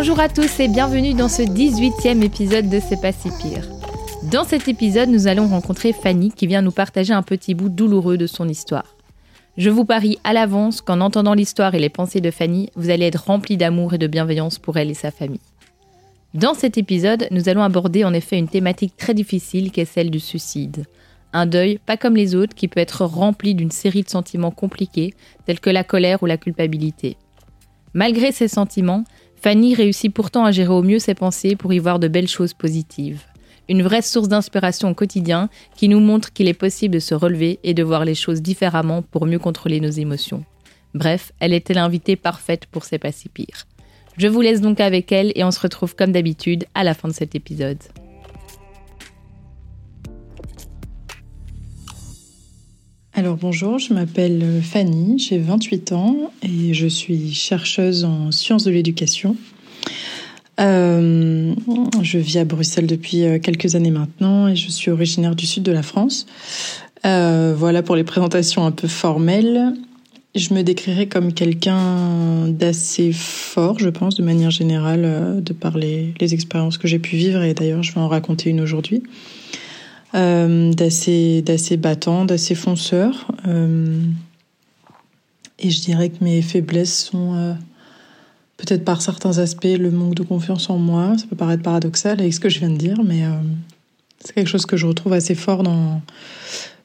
Bonjour à tous et bienvenue dans ce 18e épisode de C'est pas si pire. Dans cet épisode, nous allons rencontrer Fanny qui vient nous partager un petit bout douloureux de son histoire. Je vous parie à l'avance qu'en entendant l'histoire et les pensées de Fanny, vous allez être rempli d'amour et de bienveillance pour elle et sa famille. Dans cet épisode, nous allons aborder en effet une thématique très difficile qui est celle du suicide. Un deuil pas comme les autres qui peut être rempli d'une série de sentiments compliqués tels que la colère ou la culpabilité. Malgré ces sentiments, Fanny réussit pourtant à gérer au mieux ses pensées pour y voir de belles choses positives une vraie source d'inspiration au quotidien qui nous montre qu'il est possible de se relever et de voir les choses différemment pour mieux contrôler nos émotions. Bref, elle était l'invitée parfaite pour C'est pas. Je vous laisse donc avec elle et on se retrouve comme d'habitude à la fin de cet épisode. Alors bonjour, je m'appelle Fanny, j'ai 28 ans et je suis chercheuse en sciences de l'éducation. Euh, je vis à Bruxelles depuis euh, quelques années maintenant et je suis originaire du sud de la France. Euh, voilà pour les présentations un peu formelles. Je me décrirais comme quelqu'un d'assez fort, je pense, de manière générale, euh, de par les expériences que j'ai pu vivre, et d'ailleurs je vais en raconter une aujourd'hui. Euh, d'assez, d'assez battant, d'assez fonceur. Euh, et je dirais que mes faiblesses sont peut-être par certains aspects le manque de confiance en moi. Ça peut paraître paradoxal avec ce que je viens de dire, mais euh, c'est quelque chose que je retrouve assez fort dans,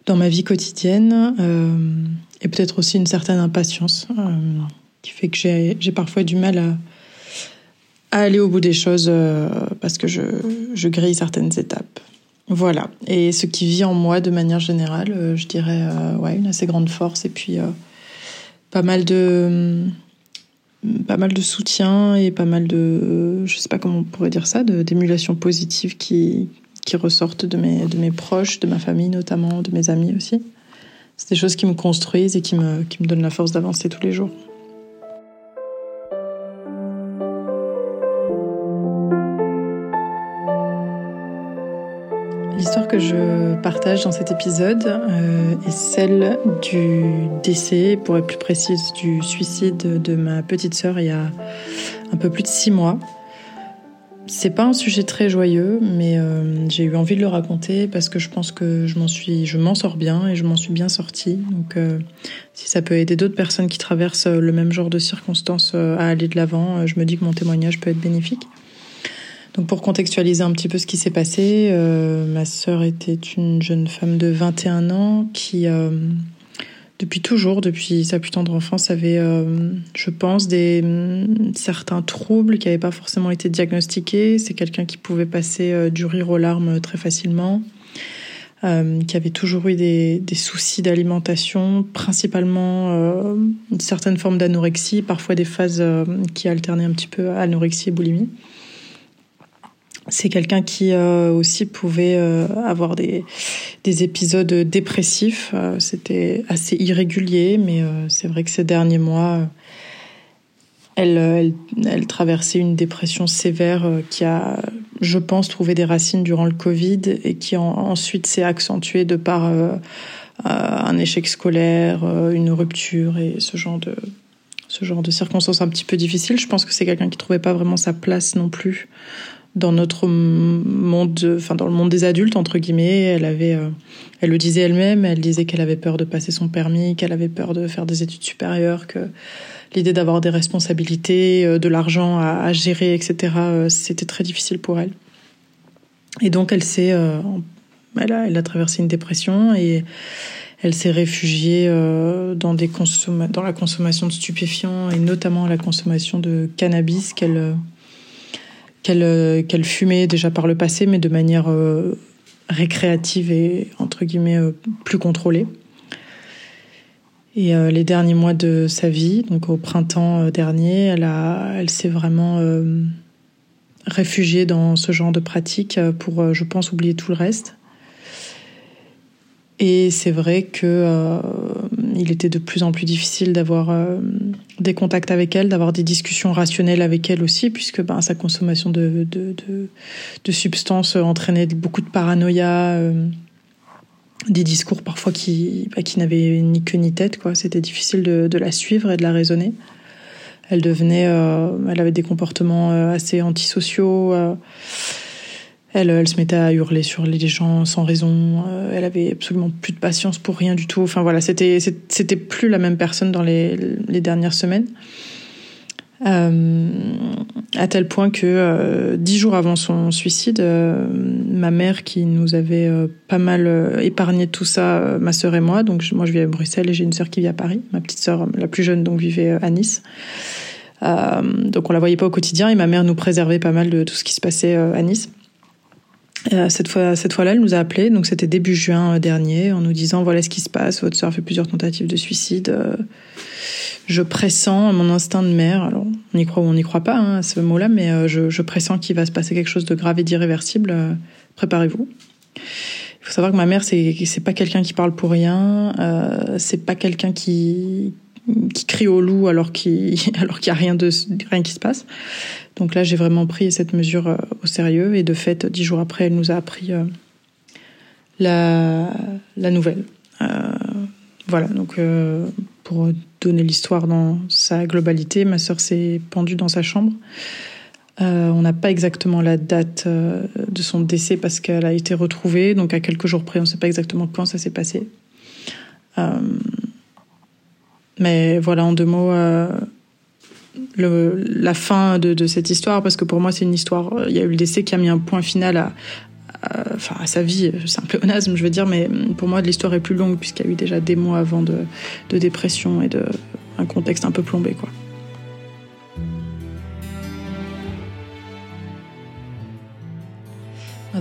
dans ma vie quotidienne. Euh, et peut-être aussi une certaine impatience euh, qui fait que j'ai parfois du mal à, à, aller au bout des choses parce que je, je grille certaines étapes. Voilà. Et ce qui vit en moi de manière générale, je dirais ouais, une assez grande force et puis pas mal de pas mal de soutien et pas mal de, je sais pas comment on pourrait dire ça, d'émulation positive qui, qui ressortent de mes, de mes proches, de ma famille notamment, de mes amis aussi. C'est des choses qui me construisent et qui me, qui me donnent la force d'avancer tous les jours. L'histoire que je partage dans cet épisode euh, est celle du décès, pour être plus précise, du suicide de ma petite sœur il y a un peu plus de six mois. C'est pas un sujet très joyeux, mais euh, j'ai eu envie de le raconter parce que je pense que je m'en suis, je m'en sors bien et je m'en suis bien sortie. Donc, euh, si ça peut aider d'autres personnes qui traversent le même genre de circonstances à aller de l'avant, je me dis que mon témoignage peut être bénéfique. Donc pour contextualiser un petit peu ce qui s'est passé, euh, ma sœur était une jeune femme de 21 ans qui, euh, depuis toujours, depuis sa plus tendre enfance, avait, euh, je pense, des mm, certains troubles qui n'avaient pas forcément été diagnostiqués. C'est quelqu'un qui pouvait passer du rire aux larmes très facilement. qui avait toujours eu des, des soucis d'alimentation, principalement une certaine forme d'anorexie, parfois des phases qui alternaient un petit peu anorexie et boulimie. C'est quelqu'un qui euh, aussi pouvait euh, avoir des, des épisodes dépressifs. Euh, c'était assez irrégulier, mais c'est vrai que ces derniers mois, elle, elle, traversait une dépression sévère qui a, je pense, trouvé des racines durant le Covid et qui ensuite s'est accentuée de par un échec scolaire, une rupture et ce genre de ce genre de circonstances un petit peu difficiles. Je pense que c'est quelqu'un qui trouvait pas vraiment sa place non plus dans notre monde, enfin dans le monde des adultes entre guillemets. Elle avait, euh, elle le disait elle-même, elle disait qu'elle avait peur de passer son permis, qu'elle avait peur de faire des études supérieures, que l'idée d'avoir des responsabilités, euh, de l'argent à, gérer, etc. Euh, c'était très difficile pour elle. Et donc elle s'est, elle a, elle a traversé une dépression et elle s'est réfugiée dans, des dans la consommation de stupéfiants et notamment la consommation de cannabis qu'elle qu'elle qu'elle fumait déjà par le passé, mais de manière récréative et entre guillemets plus contrôlée. Et euh, les derniers mois de sa vie, donc au printemps euh, dernier, elle, s'est vraiment euh, réfugiée dans ce genre de pratique pour, je pense, oublier tout le reste. Et c'est vrai que il était de plus en plus difficile d'avoir des contacts avec elle, d'avoir des discussions rationnelles avec elle aussi, puisque ben, sa consommation de, substances entraînait beaucoup de paranoïa des discours parfois qui, bah, qui n'avaient ni queue ni tête. quoi. C'était difficile de, de, la suivre et de la raisonner. Elle devenait, euh, elle avait des comportements euh, assez antisociaux. Euh, elle, se mettait à hurler sur les gens sans raison. elle avait absolument plus de patience pour rien du tout. Enfin voilà, c'était c'était plus la même personne dans les, les dernières semaines. Euh, à tel point que euh, dix jours avant son suicide, euh, ma mère qui nous avait pas mal épargné tout ça, ma sœur et moi, donc moi je vis à Bruxelles et j'ai une sœur qui vit à Paris, ma petite sœur la plus jeune donc vivait à Nice. donc on la voyait pas au quotidien et ma mère nous préservait pas mal de tout ce qui se passait à Nice. Cette fois, cette fois-là, elle nous a appelé, donc c'était début juin dernier, en nous disant voilà ce qui se passe. Votre sœur fait plusieurs tentatives de suicide je pressens mon instinct de mère. Alors, on y croit ou on n'y croit pas hein, à ce mot-là, mais euh, je, je, pressens qu'il va se passer quelque chose de grave et d'irréversible. Euh, préparez-vous. Il faut savoir que ma mère, c'est c'est pas quelqu'un qui parle pour rien. Euh, c'est pas quelqu'un qui qui crie au loup alors qu'il alors qu'il y a rien de rien qui se passe. Donc là, j'ai vraiment pris cette mesure euh, au sérieux et de fait, dix jours après, elle nous a appris la la nouvelle. voilà, donc pour donner l'histoire dans sa globalité, ma sœur s'est pendue dans sa chambre. Euh, on n'a pas exactement la date euh, de son décès parce qu'elle a été retrouvée, donc à quelques jours près, on ne sait pas exactement quand ça s'est passé. Euh, mais voilà, en deux mots, le, la fin de, cette histoire, parce que pour moi, c'est une histoire. Il y a eu le décès qui a mis un point final à, sa vie, c'est un peu onasme, je veux dire, mais pour moi l'histoire est plus longue puisqu'il y a eu déjà des mois avant de, de dépression et de un contexte un peu plombé, quoi.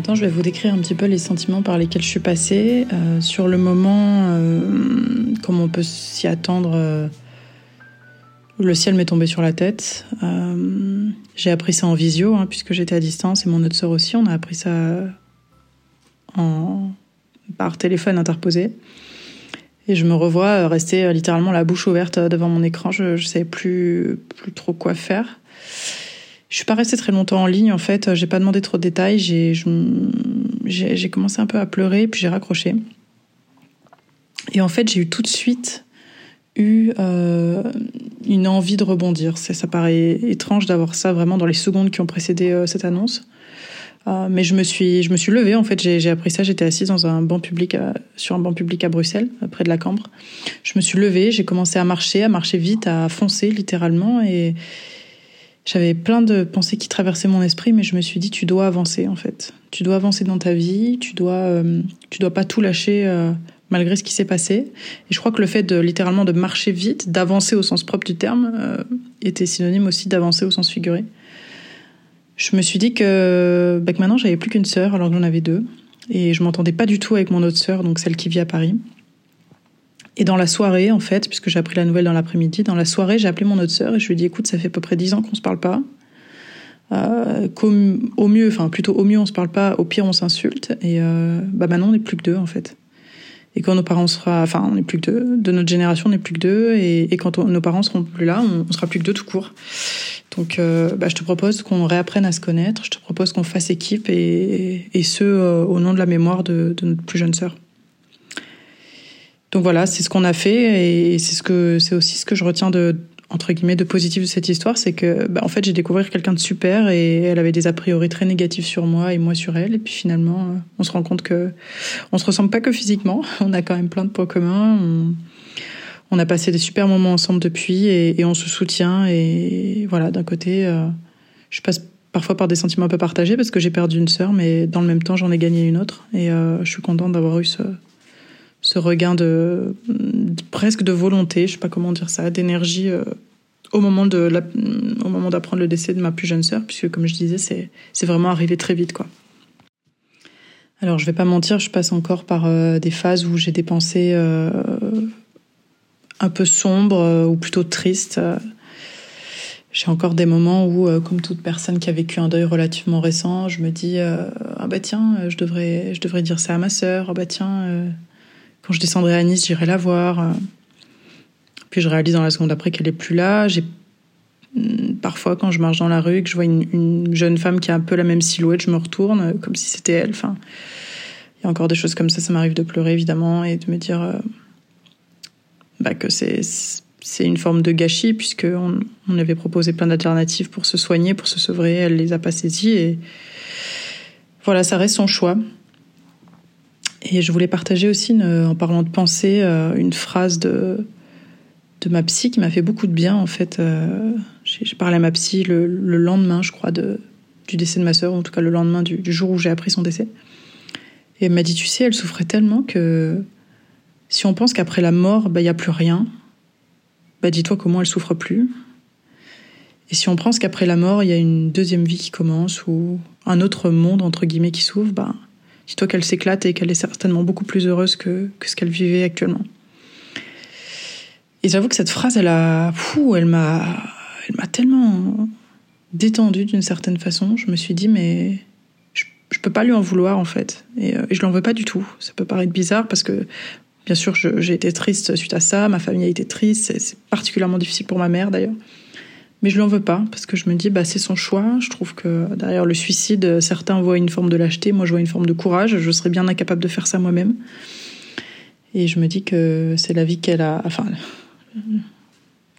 Je vais vous décrire un petit peu les sentiments par lesquels je suis passée. Euh, sur le moment, euh, comme on peut s'y attendre, euh, le ciel m'est tombé sur la tête. Euh, j'ai appris ça en visio, hein, puisque j'étais à distance, et mon autre sœur aussi. On a appris ça par téléphone interposé. Et je me revois euh, rester littéralement la bouche ouverte devant mon écran. Je ne savais plus, plus trop quoi faire. Je suis pas restée très longtemps en ligne en fait. J'ai pas demandé trop de détails. J'ai commencé un peu à pleurer puis j'ai raccroché. Et en fait j'ai eu tout de suite eu euh, une envie de rebondir. Ça, ça paraît étrange d'avoir ça vraiment dans les secondes qui ont précédé cette annonce. Euh, mais je me suis, je me suis levée en fait. J'ai appris ça. J'étais assise dans un banc public, euh, sur un banc public à Bruxelles, près de la Cambre. Je me suis levée, j'ai commencé à marcher, à marcher vite, à foncer littéralement, et j'avais plein de pensées qui traversaient mon esprit. Mais je me suis dit, tu dois avancer en fait. Tu dois avancer dans ta vie. Tu dois, euh, tu dois pas tout lâcher malgré ce qui s'est passé. Et je crois que le fait de littéralement de marcher vite, d'avancer au sens propre du terme, était synonyme aussi d'avancer au sens figuré je me suis dit que, bah, que maintenant j'avais plus qu'une sœur alors que j'en avais deux. Et je m'entendais pas du tout avec mon autre sœur, donc celle qui vit à Paris. Et dans la soirée, en fait, puisque j'ai appris la nouvelle dans l'après-midi, dans la soirée, j'ai appelé mon autre sœur et je lui ai dit, écoute, ça fait à peu près dix ans qu'on se parle pas. Euh, au mieux, enfin plutôt au mieux on se parle pas, au pire on s'insulte. Et euh, bah maintenant on n'est plus que deux en fait. Et quand nos parents sera, enfin on n'est plus que deux, de notre génération on n'est plus que deux. Et, quand nos parents seront plus là, on, sera plus que deux tout court. Donc, euh, bah, je te propose qu'on réapprenne à se connaître. Je te propose qu'on fasse équipe et, ce euh, au nom de la mémoire de, notre plus jeune sœur. Donc voilà, c'est ce qu'on a fait et c'est ce que c'est aussi ce que je retiens de entre guillemets de positif de cette histoire, c'est que bah, en fait j'ai découvert quelqu'un de super et elle avait des a priori très négatifs sur moi et moi sur elle et puis finalement euh, on se rend compte que on se ressemble pas que physiquement, on a quand même plein de points communs. On, a passé des super moments ensemble depuis et, on se soutient. Et voilà, d'un côté, euh, je passe parfois par des sentiments un peu partagés parce que j'ai perdu une sœur, mais dans le même temps, j'en ai gagné une autre. Et je suis contente d'avoir eu ce, ce regain de, presque de volonté, je sais pas comment dire ça, d'énergie au moment de au moment d'apprendre le décès de ma plus jeune sœur, puisque comme je disais, c'est c'est vraiment arrivé très vite quoi. Alors je vais pas mentir, je passe encore par euh, des phases où j'ai des pensées euh, un peu sombres euh, ou plutôt tristes. J'ai encore des moments où, comme toute personne qui a vécu un deuil relativement récent, je me dis ah bah tiens, je devrais je devrais dire ça à ma sœur. Ah bah tiens, quand je descendrai à Nice, j'irai la voir. Puis je réalise dans la seconde après qu'elle est plus là. J'ai hmm, parfois quand je marche dans la rue et que je vois une, jeune femme qui a un peu la même silhouette, je me retourne euh, comme si c'était elle. Enfin, il y a encore des choses comme ça. Ça m'arrive de pleurer évidemment et de me dire euh, bah, que c'est c'est une forme de gâchis puisque on, avait proposé plein d'alternatives pour se soigner, pour se sevrer. Elle les a pas saisies et voilà, ça reste son choix. Et je voulais partager aussi, en parlant de pensée, euh, une phrase de de ma psy qui m'a fait beaucoup de bien en fait. Euh, j'ai parlé à ma psy le, lendemain, je crois, de, du décès de ma sœur, en tout cas le lendemain du, jour où j'ai appris son décès. Et elle m'a dit, tu sais, elle souffrait tellement que si on pense qu'après la mort, bah, il n'y a plus rien, bah, dis-toi comment elle souffre plus. Et si on pense qu'après la mort, il y a une deuxième vie qui commence ou un autre monde, entre guillemets, qui s'ouvre, bah, dis-toi qu'elle s'éclate et qu'elle est certainement beaucoup plus heureuse que, que ce qu'elle vivait actuellement. Et j'avoue que cette phrase, elle a, fou, elle m'a, elle m'a tellement détendue d'une certaine façon. Je me suis dit, mais je, je peux pas lui en vouloir en fait, et, euh, et je l'en veux pas du tout. Ça peut paraître bizarre parce que, bien sûr, j'ai été triste suite à ça. Ma famille a été triste. C'est particulièrement difficile pour ma mère d'ailleurs. Mais je l'en veux pas parce que je me dis, bah c'est son choix. Je trouve que derrière le suicide, certains voient une forme de lâcheté. Moi, je vois une forme de courage. Je serais bien incapable de faire ça moi-même. Et je me dis que c'est la vie qu'elle a. Enfin,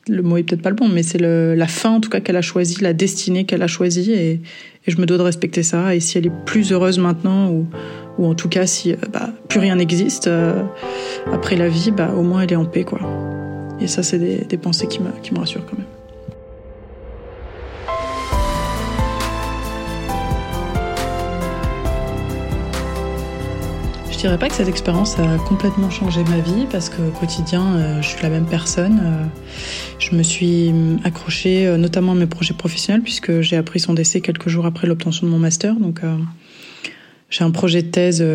le mot est peut-être pas le bon, mais c'est la fin en tout cas qu'elle a choisie, la destinée qu'elle a choisie, et, je me dois de respecter ça. Et si elle est plus heureuse maintenant, ou, en tout cas si euh, bah, plus rien n'existe euh, après la vie, bah, au moins elle est en paix, quoi. Et ça, c'est des, pensées qui me rassurent quand même. Dirais pas que cette expérience a complètement changé ma vie parce que au quotidien, euh, je suis la même personne. Euh, je me suis accrochée euh, notamment à mes projets professionnels puisque j'ai appris son décès quelques jours après l'obtention de mon master. Donc, j'ai un projet de thèse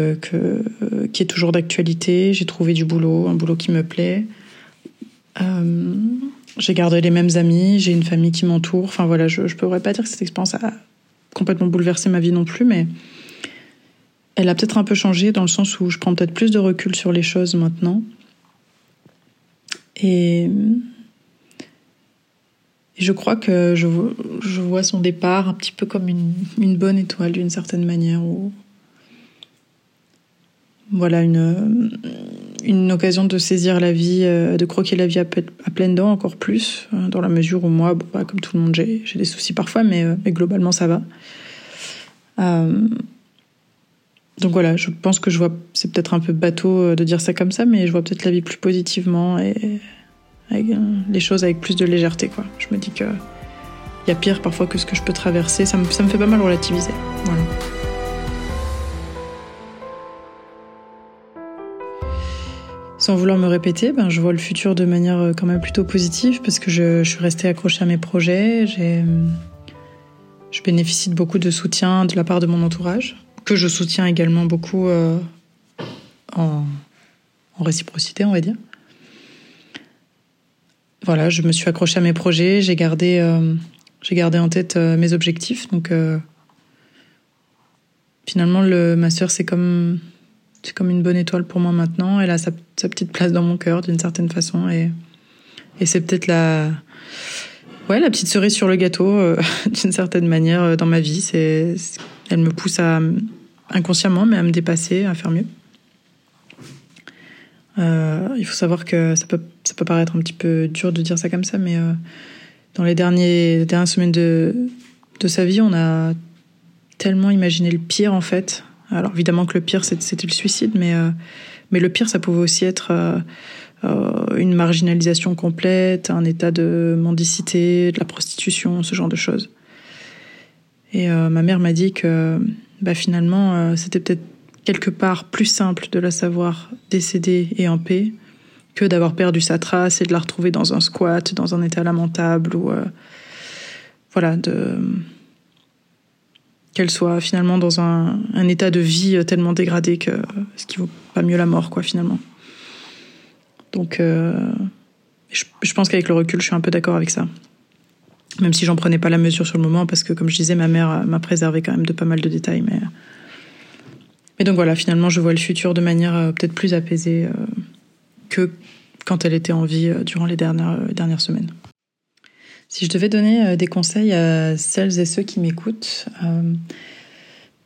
qui est toujours d'actualité. J'ai trouvé du boulot, un boulot qui me plaît. j'ai gardé les mêmes amis, j'ai une famille qui m'entoure. Enfin voilà, je ne pourrais pas dire que cette expérience a complètement bouleversé ma vie non plus, mais elle a peut-être un peu changé dans le sens où je prends peut-être plus de recul sur les choses maintenant. Et, je crois que je, vois son départ un petit peu comme une, bonne étoile d'une certaine manière. voilà, une, occasion de saisir la vie, euh, de croquer la vie à, pleines dents encore plus, euh, dans la mesure où moi, bah, comme tout le monde, j'ai des soucis parfois, mais, euh, mais globalement ça va. Donc voilà, je pense que je vois, c'est peut-être un peu bateau euh, de dire ça comme ça, mais je vois peut-être la vie plus positivement et euh, les choses avec plus de légèreté. Je me dis qu'il y a pire parfois que ce que je peux traverser. Ça me, me fait pas mal relativiser. Sans vouloir me répéter, ben, je vois le futur de manière euh, quand même plutôt positive parce que je, je suis restée accrochée à mes projets. Je bénéficie de beaucoup de soutien de la part de mon entourage que je soutiens également beaucoup euh, en, réciprocité, on va dire. Voilà, je me suis accrochée à mes projets, j'ai gardé, euh, gardé en tête euh, mes objectifs. Donc, finalement, le, ma sœur, c'est comme, comme une bonne étoile pour moi maintenant. Elle a sa, petite place dans mon cœur, d'une certaine façon. Et, c'est peut-être la, ouais, la petite cerise sur le gâteau, d'une certaine manière, dans ma vie. Elle me pousse à, inconsciemment, mais à me dépasser, à faire mieux. Euh, il faut savoir que ça peut, ça peut paraître un petit peu dur de dire ça comme ça, mais euh, dans les, derniers, dernières semaines de, de sa vie, on a tellement imaginé le pire en fait. Alors évidemment que le pire c'était le suicide, mais, euh, mais le pire ça pouvait aussi être une marginalisation complète, un état de mendicité, de la prostitution, ce genre de choses. Et ma mère m'a dit que bah, finalement, c'était peut-être quelque part plus simple de la savoir décédée et en paix que d'avoir perdu sa trace et de la retrouver dans un squat, dans un état lamentable ou voilà de qu'elle soit finalement dans un, état de vie tellement dégradé que ce qui vaut pas mieux la mort quoi finalement. Donc euh, je, pense qu'avec le recul, je suis un peu d'accord avec ça. Même si j'en prenais pas la mesure sur le moment, parce que comme je disais, ma mère m'a préservé quand même de pas mal de détails. Mais, mais donc voilà, finalement, je vois le futur de manière euh, peut-être plus apaisée euh, que quand elle était en vie durant les dernières, dernières semaines. Si je devais donner des conseils à celles et ceux qui m'écoutent,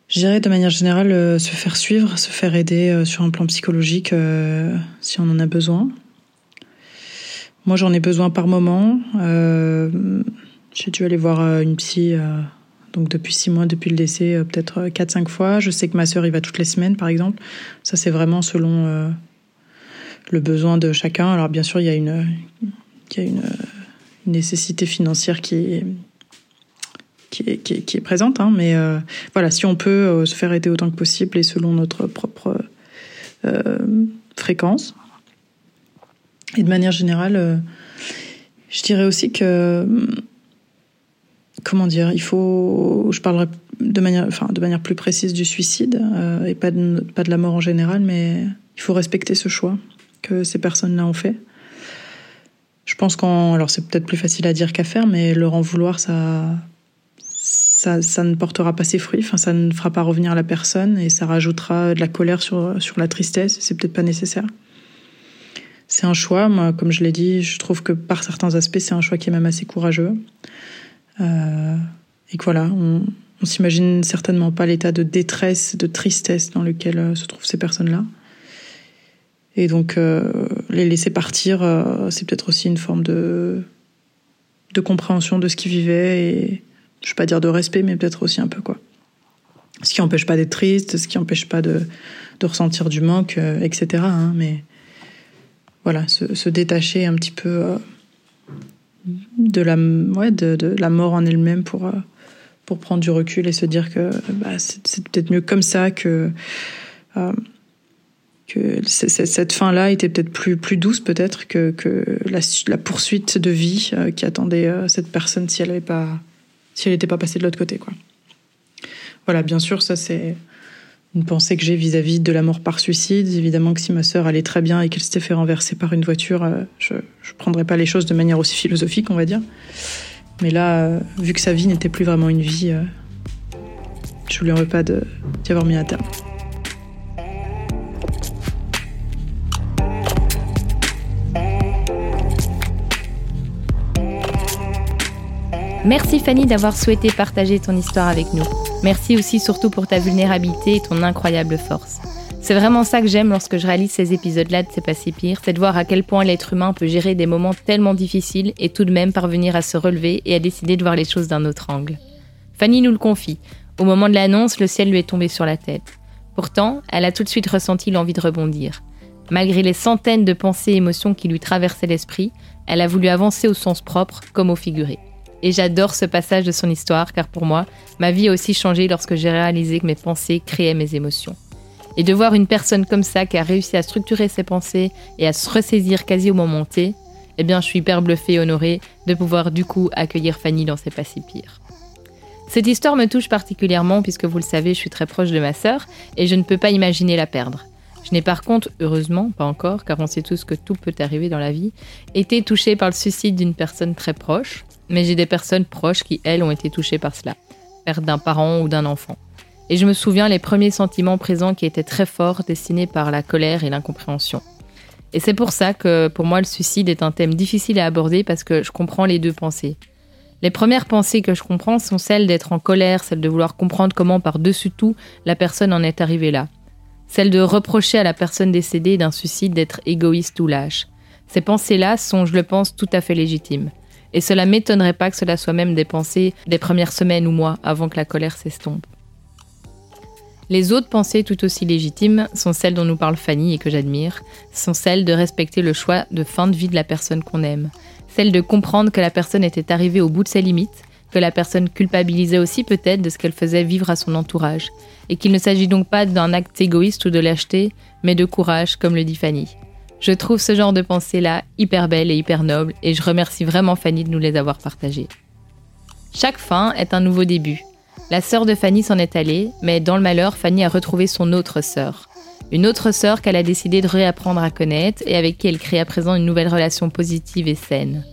je dirais de manière générale se faire suivre, se faire aider sur un plan psychologique si on en a besoin. Moi, j'en ai besoin par moment. Euh, j'ai dû aller voir euh, une psy euh, donc depuis six mois, depuis le décès, peut-être quatre, cinq fois. Je sais que ma sœur y va toutes les semaines, par exemple. Ça, c'est vraiment selon le besoin de chacun. Alors, bien sûr, il y a une, y a une, nécessité financière qui est, qui est, qui est, présente. Hein, mais voilà, si on peut se faire aider autant que possible et selon notre propre fréquence, et de manière générale, euh, je dirais aussi que comment dire, il faut, je parlerai de manière, enfin, de manière plus précise du suicide euh, et pas de, pas de la mort en général, mais il faut respecter ce choix que ces personnes-là ont fait. Je pense qu'en, alors c'est peut-être plus facile à dire qu'à faire, mais leur en vouloir, ça, ça, ça, ne portera pas ses fruits. Enfin, ça ne fera pas revenir la personne et ça rajoutera de la colère sur sur la tristesse. C'est peut-être pas nécessaire c'est un choix. Moi, comme je l'ai dit, je trouve que par certains aspects, c'est un choix qui est même assez courageux. Euh, et que voilà, on, s'imagine certainement pas l'état de détresse, de tristesse dans lequel euh, se trouvent ces personnes-là. Et donc, euh, les laisser partir, c'est peut-être aussi une forme de, de compréhension de ce qu'ils vivaient et, je vais pas dire de respect, mais peut-être aussi un peu, quoi. Ce qui n'empêche pas d'être triste, ce qui n'empêche pas de, de ressentir du manque, etc. Hein, mais voilà, se, détacher un petit peu de, la, ouais, de, de, la mort en elle-même pour, euh, pour prendre du recul et se dire que bah, c'est peut-être mieux comme ça que, euh, que cette fin-là était peut-être plus, plus douce peut-être que, que la, la, poursuite de vie qui attendait cette personne si elle n'était pas, si elle pas passée de l'autre côté. Quoi. Voilà, bien sûr, ça c'est une pensée que j'ai vis-à-vis de la mort par suicide. Évidemment que si ma sœur allait très bien et qu'elle s'était fait renverser par une voiture, euh, je ne prendrais pas les choses de manière aussi philosophique, on va dire. Mais là, euh, vu que sa vie n'était plus vraiment une vie, euh, je ne lui en veux pas d'y avoir mis un terme. Merci Fanny d'avoir souhaité partager ton histoire avec nous. Merci aussi surtout pour ta vulnérabilité et ton incroyable force. C'est vraiment ça que j'aime lorsque je réalise ces épisodes-là de C'est pas si pire, c'est de voir à quel point l'être humain peut gérer des moments tellement difficiles et tout de même parvenir à se relever et à décider de voir les choses d'un autre angle. Fanny nous le confie. Au moment de l'annonce, le ciel lui est tombé sur la tête. Pourtant, elle a tout de suite ressenti l'envie de rebondir. Malgré les centaines de pensées et émotions qui lui traversaient l'esprit, elle a voulu avancer au sens propre comme au figuré. Et j'adore ce passage de son histoire car pour moi, ma vie a aussi changé lorsque j'ai réalisé que mes pensées créaient mes émotions. Et de voir une personne comme ça qui a réussi à structurer ses pensées et à se ressaisir quasi au moment T, eh bien je suis hyper bluffée et honorée de pouvoir du coup accueillir Fanny dans ses pas si pires. Cette histoire me touche particulièrement puisque vous le savez, je suis très proche de ma sœur et je ne peux pas imaginer la perdre. Je n'ai par contre, heureusement, pas encore, car on sait tous que tout peut arriver dans la vie, été touchée par le suicide d'une personne très proche, mais j'ai des personnes proches qui, elles, ont été touchées par cela, perte d'un parent ou d'un enfant. Et je me souviens les premiers sentiments présents qui étaient très forts, dessinés par la colère et l'incompréhension. Et c'est pour ça que pour moi le suicide est un thème difficile à aborder parce que je comprends les deux pensées. Les premières pensées que je comprends sont celles d'être en colère, celles de vouloir comprendre comment par-dessus tout la personne en est arrivée là. Celles de reprocher à la personne décédée d'un suicide d'être égoïste ou lâche. Ces pensées-là sont, je le pense, tout à fait légitimes. Et cela m'étonnerait pas que cela soit même des pensées des premières semaines ou mois avant que la colère s'estompe. Les autres pensées tout aussi légitimes sont celles dont nous parle Fanny et que j'admire, sont celles de respecter le choix de fin de vie de la personne qu'on aime, celles de comprendre que la personne était arrivée au bout de ses limites, que la personne culpabilisait aussi peut-être de ce qu'elle faisait vivre à son entourage, et qu'il ne s'agit donc pas d'un acte égoïste ou de lâcheté, mais de courage, comme le dit Fanny. Je trouve ce genre de pensée-là hyper belle et hyper noble, et je remercie vraiment Fanny de nous les avoir partagées. Chaque fin est un nouveau début. La sœur de Fanny s'en est allée, mais dans le malheur, Fanny a retrouvé son autre sœur. Une autre sœur qu'elle a décidé de réapprendre à connaître et avec qui elle crée à présent une nouvelle relation positive et saine.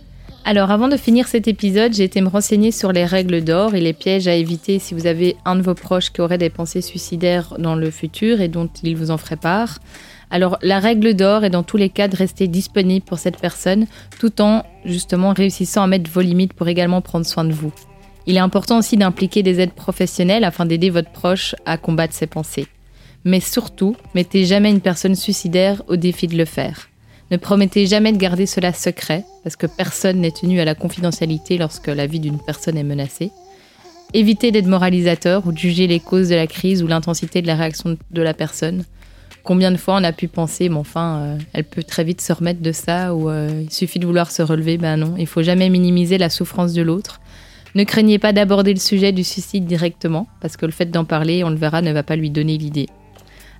Alors avant de finir cet épisode, j'ai été me renseigner sur les règles d'or et les pièges à éviter si vous avez un de vos proches qui aurait des pensées suicidaires dans le futur et dont il vous en ferait part. Alors la règle d'or est dans tous les cas de rester disponible pour cette personne tout en justement réussissant à mettre vos limites pour également prendre soin de vous. Il est important aussi d'impliquer des aides professionnelles afin d'aider votre proche à combattre ses pensées. Mais surtout, mettez jamais une personne suicidaire au défi de le faire. Ne promettez jamais de garder cela secret, parce que personne n'est tenu à la confidentialité lorsque la vie d'une personne est menacée. Évitez d'être moralisateur ou de juger les causes de la crise ou l'intensité de la réaction de la personne. Combien de fois on a pu penser, mais enfin, euh, elle peut très vite se remettre de ça, ou euh, il suffit de vouloir se relever. Ben non, il faut jamais minimiser la souffrance de l'autre. Ne craignez pas d'aborder le sujet du suicide directement, parce que le fait d'en parler, on le verra, ne va pas lui donner l'idée.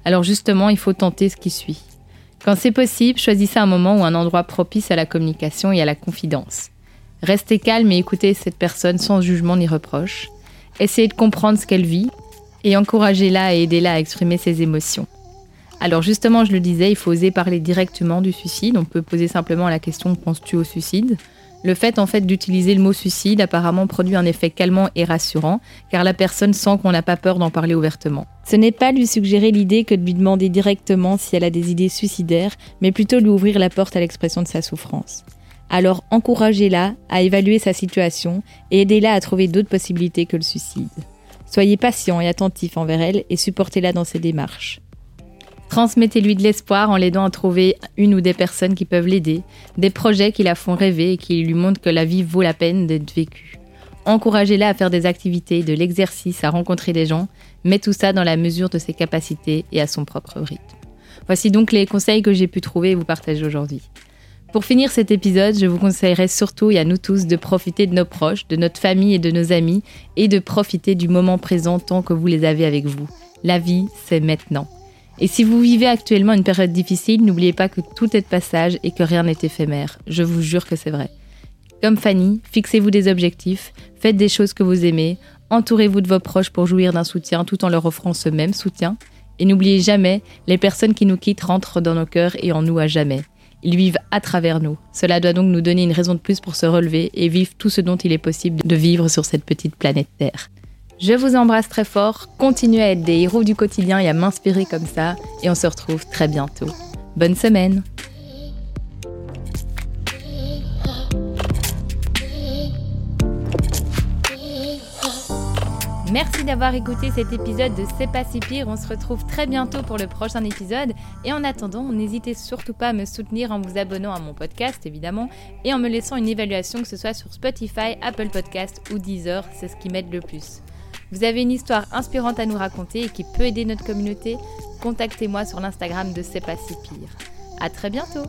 Alors justement, il faut tenter ce qui suit. Quand c'est possible, choisissez un moment ou un endroit propice à la communication et à la confidence. Restez calme et écoutez cette personne sans jugement ni reproche. Essayez de comprendre ce qu'elle vit et encouragez-la et aidez-la à exprimer ses émotions. Alors justement, je le disais, il faut oser parler directement du suicide. On peut poser simplement la question penses-tu au suicide? Le fait en fait d'utiliser le mot suicide apparemment produit un effet calmant et rassurant, car la personne sent qu'on n'a pas peur d'en parler ouvertement. Ce n'est pas lui suggérer l'idée que de lui demander directement si elle a des idées suicidaires, mais plutôt lui ouvrir la porte à l'expression de sa souffrance. Alors encouragez-la à évaluer sa situation et aidez-la à trouver d'autres possibilités que le suicide. Soyez patient et attentif envers elle et supportez-la dans ses démarches. Transmettez-lui de l'espoir en l'aidant à trouver une ou des personnes qui peuvent l'aider, des projets qui la font rêver et qui lui montrent que la vie vaut la peine d'être vécue. Encouragez-la à faire des activités, de l'exercice, à rencontrer des gens, mais tout ça dans la mesure de ses capacités et à son propre rythme. Voici donc les conseils que j'ai pu trouver et vous partager aujourd'hui. Pour finir cet épisode, je vous conseillerais surtout et à nous tous de profiter de nos proches, de notre famille et de nos amis et de profiter du moment présent tant que vous les avez avec vous. La vie, c'est maintenant. Et si vous vivez actuellement une période difficile, n'oubliez pas que tout est de passage et que rien n'est éphémère. Je vous jure que c'est vrai. Comme Fanny, fixez-vous des objectifs, faites des choses que vous aimez, entourez-vous de vos proches pour jouir d'un soutien tout en leur offrant ce même soutien. Et n'oubliez jamais, les personnes qui nous quittent rentrent dans nos cœurs et en nous à jamais. Ils vivent à travers nous. Cela doit donc nous donner une raison de plus pour se relever et vivre tout ce dont il est possible de vivre sur cette petite planète Terre. Je vous embrasse très fort, continuez à être des héros du quotidien et à m'inspirer comme ça, et on se retrouve très bientôt. Bonne semaine Merci d'avoir écouté cet épisode de C'est pas si pire. On se retrouve très bientôt pour le prochain épisode. Et en attendant, n'hésitez surtout pas à me soutenir en vous abonnant à mon podcast, évidemment, et en me laissant une évaluation, que ce soit sur Spotify, Apple Podcast ou Deezer. C'est ce qui m'aide le plus. Vous avez une histoire inspirante à nous raconter et qui peut aider notre communauté Contactez-moi sur l'Instagram de C'est pas si pire. À très bientôt